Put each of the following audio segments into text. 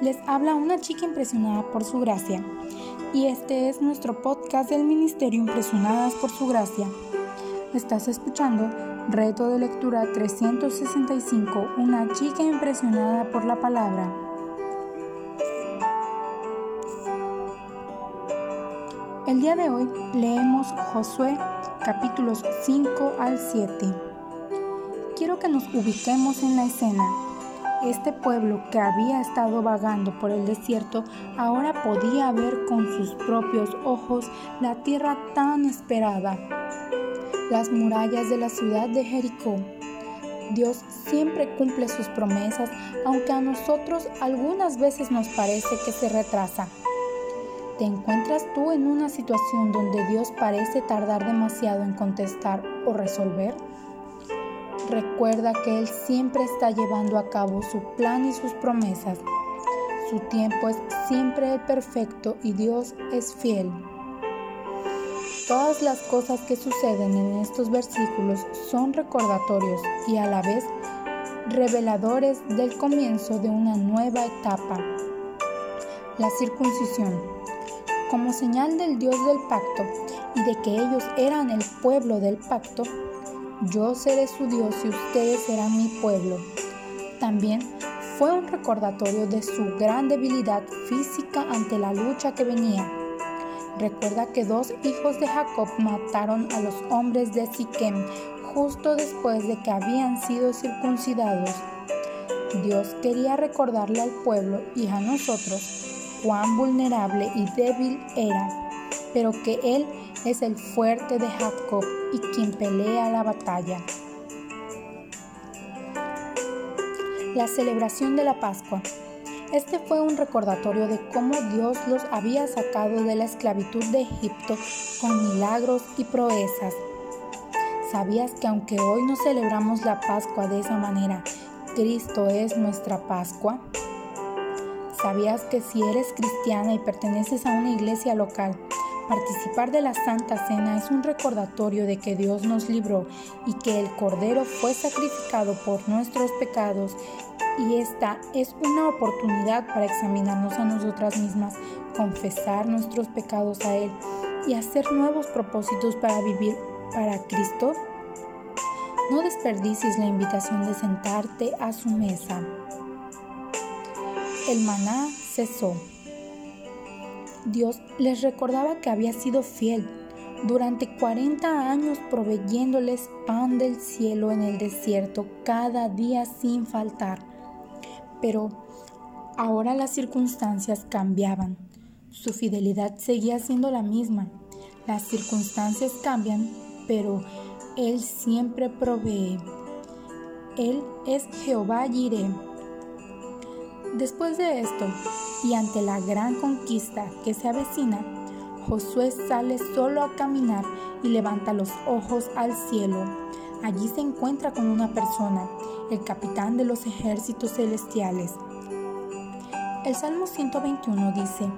Les habla una chica impresionada por su gracia. Y este es nuestro podcast del Ministerio Impresionadas por su gracia. Estás escuchando Reto de Lectura 365, una chica impresionada por la palabra. El día de hoy leemos Josué capítulos 5 al 7. Quiero que nos ubiquemos en la escena. Este pueblo que había estado vagando por el desierto ahora podía ver con sus propios ojos la tierra tan esperada, las murallas de la ciudad de Jericó. Dios siempre cumple sus promesas, aunque a nosotros algunas veces nos parece que se retrasa. ¿Te encuentras tú en una situación donde Dios parece tardar demasiado en contestar o resolver? Recuerda que Él siempre está llevando a cabo su plan y sus promesas. Su tiempo es siempre el perfecto y Dios es fiel. Todas las cosas que suceden en estos versículos son recordatorios y a la vez reveladores del comienzo de una nueva etapa, la circuncisión. Como señal del Dios del pacto y de que ellos eran el pueblo del pacto, yo seré su Dios y ustedes serán mi pueblo. También fue un recordatorio de su gran debilidad física ante la lucha que venía. Recuerda que dos hijos de Jacob mataron a los hombres de Siquem justo después de que habían sido circuncidados. Dios quería recordarle al pueblo y a nosotros cuán vulnerable y débil era, pero que Él es el fuerte de Jacob y quien pelea la batalla. La celebración de la Pascua. Este fue un recordatorio de cómo Dios los había sacado de la esclavitud de Egipto con milagros y proezas. ¿Sabías que aunque hoy no celebramos la Pascua de esa manera, Cristo es nuestra Pascua? ¿Sabías que si eres cristiana y perteneces a una iglesia local, Participar de la Santa Cena es un recordatorio de que Dios nos libró y que el Cordero fue sacrificado por nuestros pecados y esta es una oportunidad para examinarnos a nosotras mismas, confesar nuestros pecados a Él y hacer nuevos propósitos para vivir para Cristo. No desperdicies la invitación de sentarte a su mesa. El maná cesó. Dios les recordaba que había sido fiel durante 40 años proveyéndoles pan del cielo en el desierto cada día sin faltar. Pero ahora las circunstancias cambiaban. Su fidelidad seguía siendo la misma. Las circunstancias cambian, pero Él siempre provee. Él es Jehová Jireh Después de esto, y ante la gran conquista que se avecina, Josué sale solo a caminar y levanta los ojos al cielo. Allí se encuentra con una persona, el capitán de los ejércitos celestiales. El Salmo 121 dice,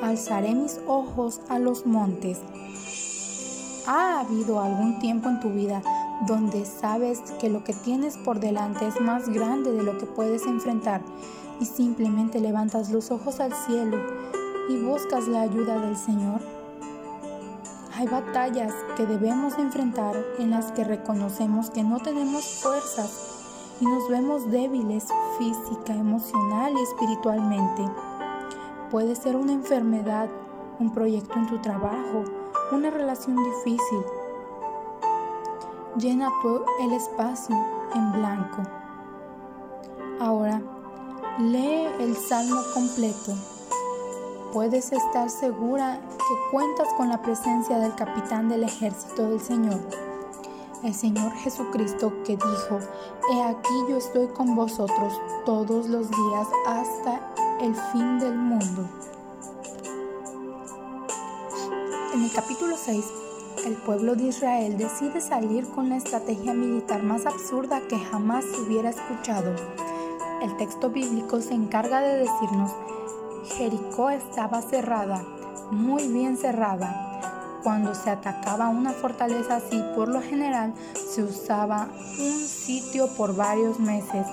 Alzaré mis ojos a los montes. ¿Ha habido algún tiempo en tu vida donde sabes que lo que tienes por delante es más grande de lo que puedes enfrentar y simplemente levantas los ojos al cielo y buscas la ayuda del Señor? Hay batallas que debemos enfrentar en las que reconocemos que no tenemos fuerzas y nos vemos débiles física, emocional y espiritualmente. Puede ser una enfermedad, un proyecto en tu trabajo, una relación difícil. Llena tú el espacio en blanco. Ahora, Lee el salmo completo. Puedes estar segura que cuentas con la presencia del capitán del ejército del Señor, el Señor Jesucristo que dijo, He aquí yo estoy con vosotros todos los días hasta el fin del mundo. En el capítulo 6, el pueblo de Israel decide salir con la estrategia militar más absurda que jamás se hubiera escuchado el texto bíblico se encarga de decirnos, Jericó estaba cerrada, muy bien cerrada. Cuando se atacaba una fortaleza así, por lo general se usaba un sitio por varios meses,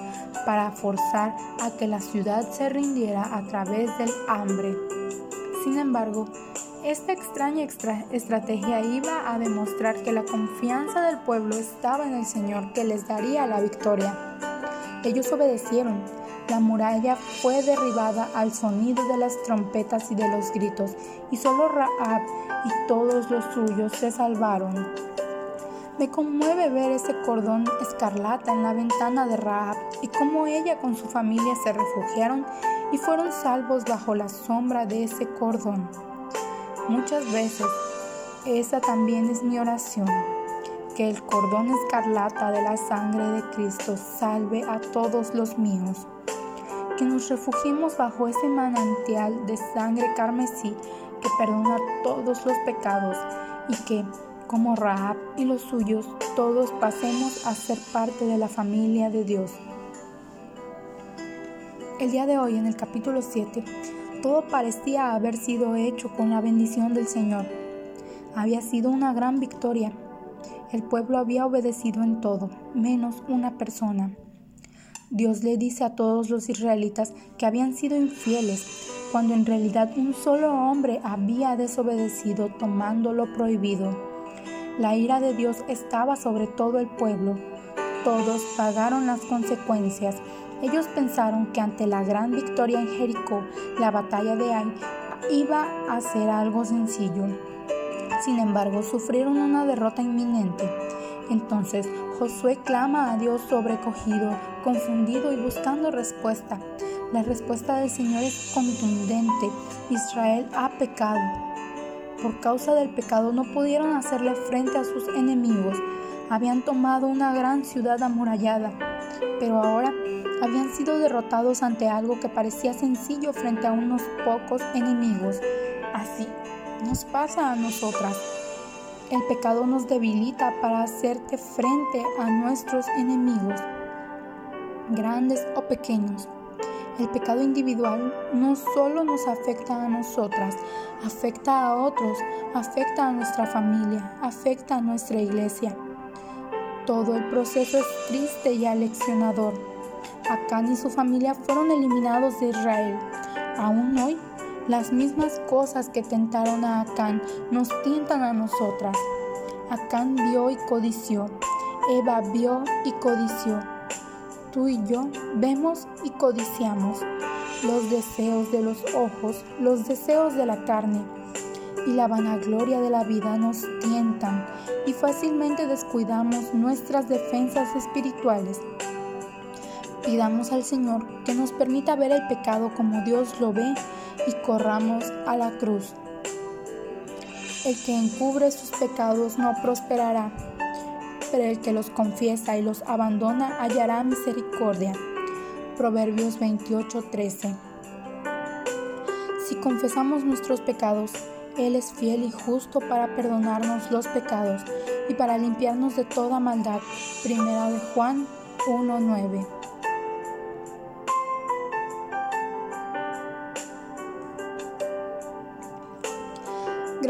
para forzar a que la ciudad se rindiera a través del hambre. Sin embargo, esta extraña estrategia iba a demostrar que la confianza del pueblo estaba en el Señor que les daría la victoria. Ellos obedecieron. La muralla fue derribada al sonido de las trompetas y de los gritos, y solo Raab y todos los suyos se salvaron. Me conmueve ver ese cordón escarlata en la ventana de Raab y cómo ella con su familia se refugiaron y fueron salvos bajo la sombra de ese cordón. Muchas veces esa también es mi oración, que el cordón escarlata de la sangre de Cristo salve a todos los míos, que nos refugiemos bajo ese manantial de sangre carmesí que perdona todos los pecados y que, como Rahab y los suyos, todos pasemos a ser parte de la familia de Dios. El día de hoy, en el capítulo 7, todo parecía haber sido hecho con la bendición del Señor. Había sido una gran victoria. El pueblo había obedecido en todo, menos una persona. Dios le dice a todos los israelitas que habían sido infieles, cuando en realidad un solo hombre había desobedecido tomando lo prohibido. La ira de Dios estaba sobre todo el pueblo. Todos pagaron las consecuencias ellos pensaron que ante la gran victoria en Jericó, la batalla de Ai iba a ser algo sencillo. Sin embargo, sufrieron una derrota inminente. Entonces Josué clama a Dios sobrecogido, confundido y buscando respuesta. La respuesta del Señor es contundente. Israel ha pecado. Por causa del pecado no pudieron hacerle frente a sus enemigos. Habían tomado una gran ciudad amurallada, pero ahora habían sido derrotados ante algo que parecía sencillo frente a unos pocos enemigos. Así nos pasa a nosotras. El pecado nos debilita para hacerte frente a nuestros enemigos, grandes o pequeños. El pecado individual no solo nos afecta a nosotras, afecta a otros, afecta a nuestra familia, afecta a nuestra iglesia. Todo el proceso es triste y aleccionador Acán y su familia fueron eliminados de Israel. Aún hoy, las mismas cosas que tentaron a Acán nos tientan a nosotras. Acán vio y codició. Eva vio y codició. Tú y yo vemos y codiciamos los deseos de los ojos, los deseos de la carne y la vanagloria de la vida nos tientan y fácilmente descuidamos nuestras defensas espirituales Pidamos al Señor que nos permita ver el pecado como Dios lo ve y corramos a la cruz. El que encubre sus pecados no prosperará, pero el que los confiesa y los abandona hallará misericordia. Proverbios 28:13. Si confesamos nuestros pecados, Él es fiel y justo para perdonarnos los pecados y para limpiarnos de toda maldad. Primera de Juan 1:9.